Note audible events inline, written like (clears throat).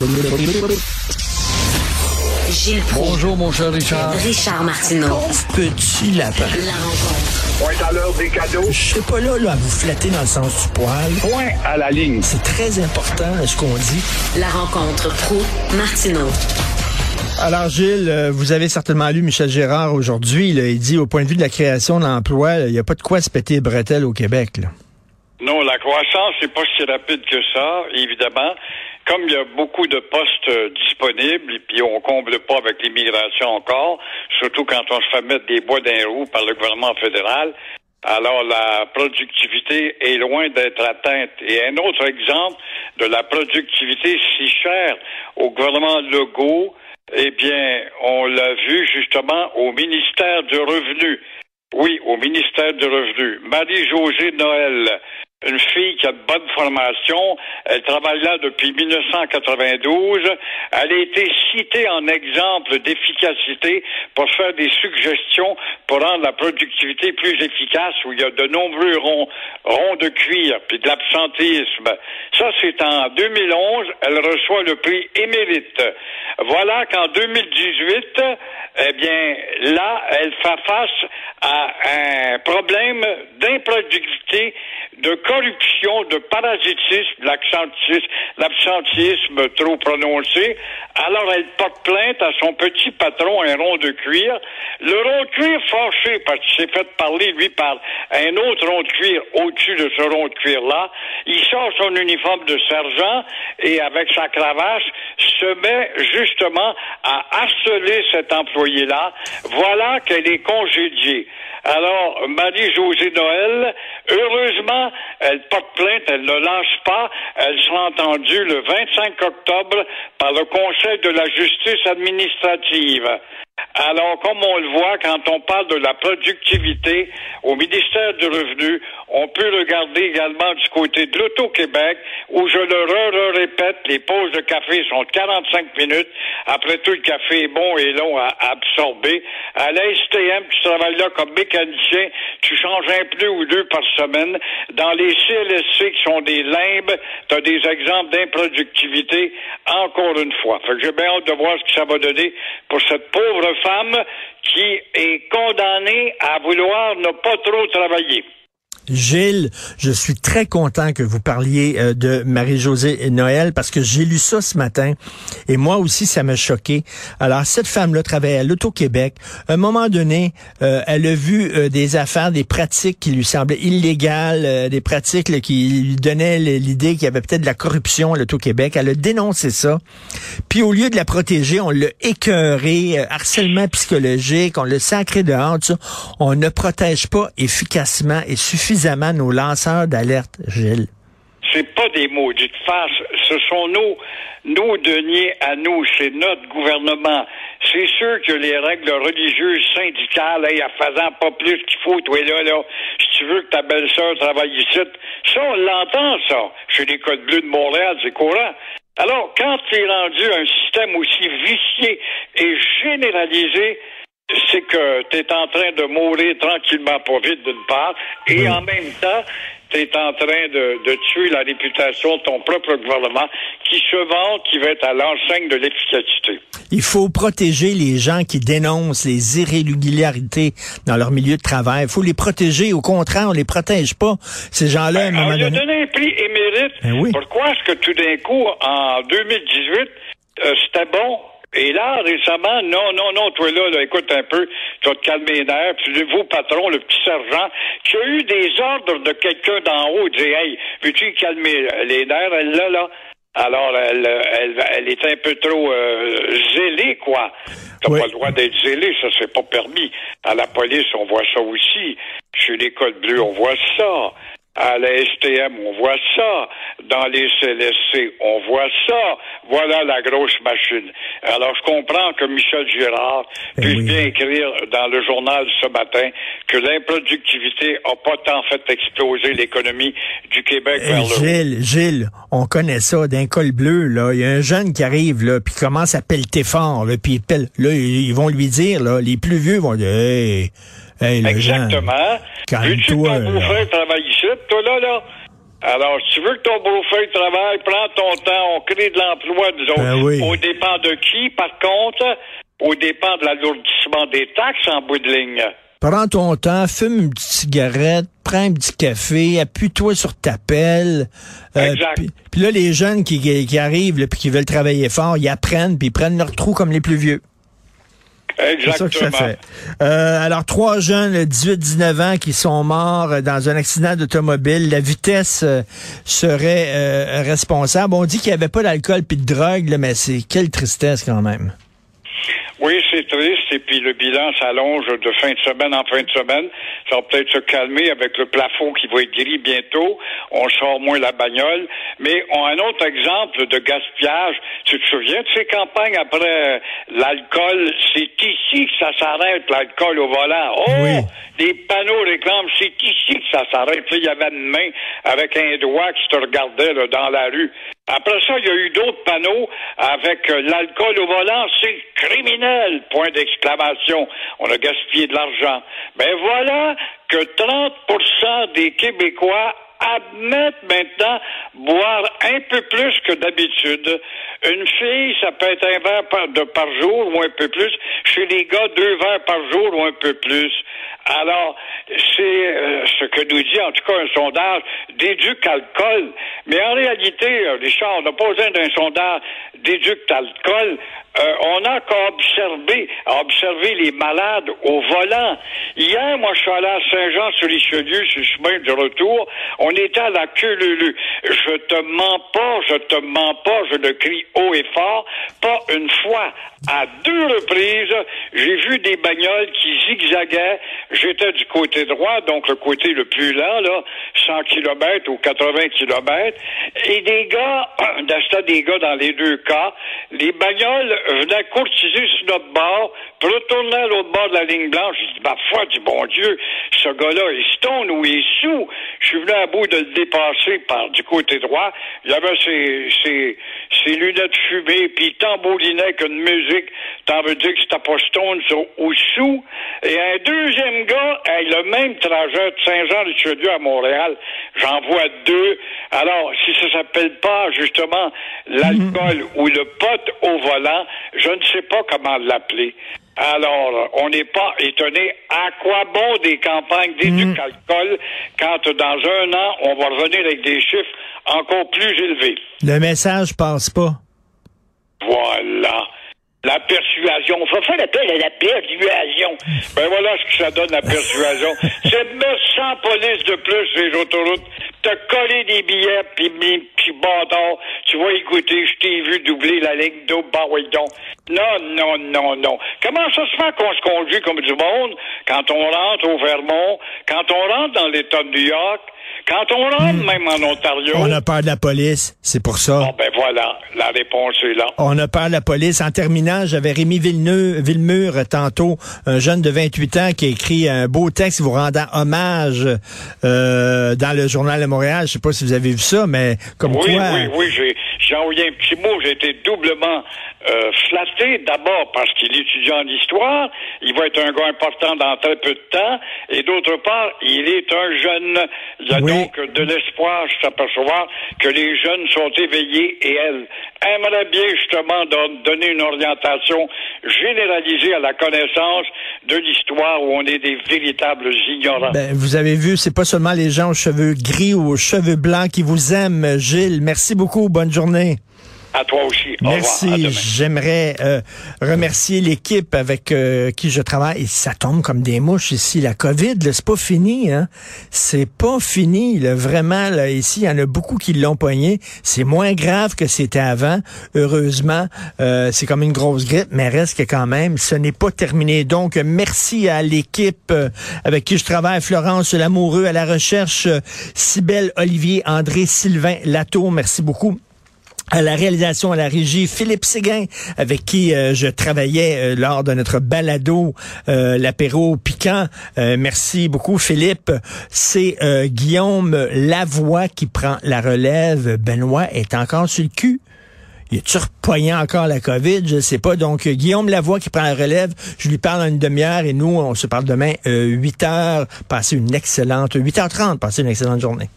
Gilles Proulx. Bonjour, mon cher Richard. Richard Martineau. Petit lapin. La rencontre. Point à l'heure des cadeaux. Je serai pas là, là à vous flatter dans le sens du poil. Point à la ligne. C'est très important ce qu'on dit. La rencontre pro martineau Alors Gilles, euh, vous avez certainement lu Michel Gérard aujourd'hui. Il dit au point de vue de la création de l'emploi, il n'y a pas de quoi se péter les bretelles au Québec. Là. Non, la croissance n'est pas si rapide que ça, évidemment. Comme il y a beaucoup de postes euh, disponibles, et puis on comble pas avec l'immigration encore, surtout quand on se fait mettre des bois d'un roue par le gouvernement fédéral, alors la productivité est loin d'être atteinte. Et un autre exemple de la productivité si chère au gouvernement Legault, eh bien, on l'a vu justement au ministère du Revenu. Oui, au ministère du Revenu. Marie-Josée Noël, une fille qui a de bonne formation. Elle travaille là depuis 1992. Elle a été citée en exemple d'efficacité pour faire des suggestions pour rendre la productivité plus efficace où il y a de nombreux ronds, de cuir puis de l'absentéisme. Ça, c'est en 2011. Elle reçoit le prix émérite. Voilà qu'en 2018, eh bien, là, elle fait face à un problème d'improductivité, de corruption, de parasitisme, l'absentisme trop prononcé. Alors, elle porte plainte à son petit patron, un rond de cuir. Le rond de cuir fâché parce qu'il s'est fait parler, lui, par un autre rond de cuir au-dessus de ce rond de cuir-là. Il sort son uniforme de sergent et avec sa cravache se met justement à harceler cet employé-là. Voilà qu'elle est congédiée. Alors, Marie-Josée Noël, heureusement, elle porte plainte, elle ne lâche pas. Elle sera entendue le 25 octobre par le Conseil de la justice administrative. Alors, comme on le voit, quand on parle de la productivité au ministère du Revenu, on peut regarder également du côté de l'Auto-Québec, où je le re, répète, les pauses de café sont 45 minutes. Après tout, le café est bon et long à, absorber. À la STM, tu travailles là comme mécanicien, tu changes un pneu ou deux par semaine. Dans les CLSC qui sont des limbes, tu des exemples d'improductivité, encore une fois. Fait que j'ai bien hâte de voir ce que ça va donner pour cette pauvre femme qui est condamnée à vouloir ne pas trop travailler. Gilles, je suis très content que vous parliez euh, de Marie-Josée Noël parce que j'ai lu ça ce matin et moi aussi ça m'a choqué. Alors cette femme-là travaillait à l'Auto-Québec. À un moment donné, euh, elle a vu euh, des affaires, des pratiques qui lui semblaient illégales, des pratiques qui lui donnaient l'idée qu'il y avait peut-être de la corruption à l'Auto-Québec. Elle a dénoncé ça. Puis au lieu de la protéger, on l'a écœuré, harcèlement psychologique, on l'a sacré dehors. Ça. On ne protège pas efficacement et suffisamment suffisamment nos lanceurs d'alerte, Gilles? C'est pas des maudites face, ce sont nos, nos deniers à nous, c'est notre gouvernement. C'est sûr que les règles religieuses, syndicales, hey, en faisant pas plus qu'il faut, toi là, là, si tu veux que ta belle-sœur travaille ici, ça, on l'entend, ça. Chez l'école bleue de Montréal, c'est courant. Alors, quand tu es rendu un système aussi vicié et généralisé, c'est que tu es en train de mourir tranquillement, pas vite d'une part, et en même temps, tu es en train de, de, tuer la réputation de ton propre gouvernement qui se vante, qui va être à l'enseigne de l'efficacité. Il faut protéger les gens qui dénoncent les irrégularités dans leur milieu de travail. Il faut les protéger. Au contraire, on les protège pas. Ces gens-là, à un ben, moment on donné... a donné un prix émérite. Ben oui. Pourquoi est-ce que tout d'un coup, en 2018, euh, c'était bon? Et là, récemment, non, non, non, toi là, là, écoute un peu, tu vas te calmer les nerfs, puis le nouveau patron, le petit sergent, qui a eu des ordres de quelqu'un d'en haut, dit Hey, veux-tu calmer les nerfs, elle là, là? Alors, elle, elle, elle est un peu trop euh, zélée, quoi. T'as Oui. pas le droit d'être zélé, ça c'est pas permis. À la police, on voit ça aussi. Chez l'école bleue, on voit ça. À la STM, on voit ça. Dans les CLSC, on voit ça. Voilà la grosse machine. Alors, je comprends que Michel Girard Eh puisse oui. bien écrire dans le journal ce matin que l'improductivité a pas tant fait exploser l'économie du Québec vers. Gilles, Gilles, on connaît ça d'un col bleu. Là, il y a un jeune qui arrive là, puis commence à pelleter fort. Là, puis il pèle. Là, ils vont lui dire, là, les plus vieux vont dire, hey, hey, le jeune, Exactement. Que calme-toi. ton toi là, là? Alors, si tu veux que ton beau-frère travaille, prends ton temps, on crée de l'emploi, disons. Ben oui. Au dépend de qui, par contre? Au dépend de l'alourdissement des taxes en bout de ligne. Prends ton temps, fume une petite cigarette, prends un petit café, appuie-toi sur ta pelle. Euh, Exact. Puis puis là, les jeunes qui, qui, qui arrivent puis qui veulent travailler fort, ils apprennent puis ils prennent leur trou comme les plus vieux. C'est ça Exactement. que ça fait. Euh, alors, trois jeunes, de 18-19 ans, qui sont morts dans un accident d'automobile. La vitesse euh, serait euh, responsable. On dit qu'il n'y avait pas d'alcool puis de drogue, là, mais c'est quelle tristesse quand même. Oui, c'est triste. Et puis le bilan s'allonge de fin de semaine en fin de semaine. Ça va peut-être se calmer avec le plafond qui va être gris bientôt. On sort moins la bagnole. Mais on a un autre exemple de gaspillage. Tu te souviens de ces campagnes après euh, l'alcool? C'est ici que ça s'arrête, l'alcool au volant. Oh! Oui. Les panneaux réclament, c'est ici que ça s'arrête. Puis Il y avait une main avec un doigt qui te regardait là, dans la rue. Après ça, il y a eu d'autres panneaux avec euh, l'alcool au volant, c'est criminel, point d'exclamation. On a gaspillé de l'argent. Ben voilà que 30% des Québécois admettent maintenant boire un peu plus que d'habitude. Une fille, ça peut être un verre par, jour ou un peu plus. Chez les gars, deux verres par jour ou un peu plus. Alors, c'est euh, ce que nous dit en tout cas un sondage d'éduc alcool. Mais en réalité, euh, Richard, on n'a pas besoin d'un sondage d'éduc alcool. Euh, on n'a qu'à observer, à observer les malades au volant. Hier, moi, je suis allé à Saint-Jean-sur-Richelieu, sur le chemin du retour. On était à la queue leu Je te mens pas, je te mens pas, je le crie haut et fort. Pas une fois. À deux reprises, j'ai vu des bagnoles qui zigzaguaient. J'étais du côté droit, donc le côté le plus lent, là, 100 km ou 80 km. Et des gars, (clears throat) d'acheter des gars dans les deux cas, les bagnoles venaient courtiser sur notre bord, puis retourner à l'autre bord de la ligne blanche. J'ai dit, ma foi du bon Dieu, ce gars-là est stone ou il est sous. Suis venu à bout de le dépasser par du côté droit. Il avait ses, ses, ses lunettes fumées, puis il tambourinait qu'une musique. T'en veux dire que c'était pas stone sur- ou sous. Et un deuxième gars, hey, le même trajet de Saint-Jean-Richelieu à Montréal, j'en vois deux. Alors, si ça s'appelle pas justement l'alcool ou le pote au volant, je ne sais pas comment l'appeler. Alors, on n'est pas étonné à quoi bon des campagnes d'éduc-alcool quand dans un an, on va revenir avec des chiffres encore plus élevés? Le message passe pas. Voilà. La persuasion. On va faire appel à la persuasion. Ben voilà ce que ça donne, la persuasion. (laughs) C'est mettre 100 polices de plus sur les autoroutes, te coller des billets, puis mes petits bâtards, tu vas écouter, je t'ai vu doubler la ligne d'eau, bah oui donc. Non, non, non, non. Comment ça se fait qu'on se conduit comme du monde? Quand on rentre au Vermont, quand on rentre dans l'État de New York, quand on rentre même en Ontario? On a peur de la police, c'est pour ça. Bon, ben voilà, la réponse est là. On a peur de la police. En terminant, j'avais Rémi Villeneuve, Villemur tantôt, un jeune de 28 ans qui a écrit un beau texte vous rendant hommage euh, dans le journal de Montréal. Je sais pas si vous avez vu ça, mais comme Oui, quoi... oui, oui, j'ai, j'ai envoyé un petit mot. J'ai été doublement euh, flatté. D'abord parce qu'il est étudiant en histoire. Il va être un gars important dans très peu de temps. Et d'autre part, il est un jeune. Il y a Oui. donc de l'espoir à s'apercevoir que les jeunes sont éveillés et elles aimeraient bien justement don- donner une orientation généralisée à la connaissance de l'histoire où on est des véritables ignorants. Ben, vous avez vu, c'est pas seulement les gens aux cheveux gris ou aux cheveux blancs qui vous aiment, Gilles. Merci beaucoup. Bonne journée. À toi aussi. Au Merci. J'aimerais euh, remercier l'équipe avec euh, qui je travaille. Et ça tombe comme des mouches ici. La COVID, c'est pas fini. Hein? C'est pas fini. Là. Vraiment, là, ici, il y en a beaucoup qui l'ont poigné. C'est moins grave que c'était avant. Heureusement, euh, c'est comme une grosse grippe, mais reste que quand même, ce n'est pas terminé. Donc, merci à l'équipe avec qui je travaille. Florence Lamoureux à la recherche, Cybelle Olivier, André Sylvain Latour. Merci beaucoup à la réalisation, à la régie, Philippe Séguin, avec qui euh, je travaillais euh, lors de notre balado, euh, l'apéro piquant. Euh, merci beaucoup, Philippe. C'est Guillaume Lavoie qui prend la relève. Benoît est encore sur le cul. Il est-tu encore la COVID? Je sais pas. Donc, Guillaume Lavoie qui prend la relève, je lui parle en une demi-heure et nous, on se parle demain euh, 8 heures. Passez une excellente, 8h30, passez une excellente journée.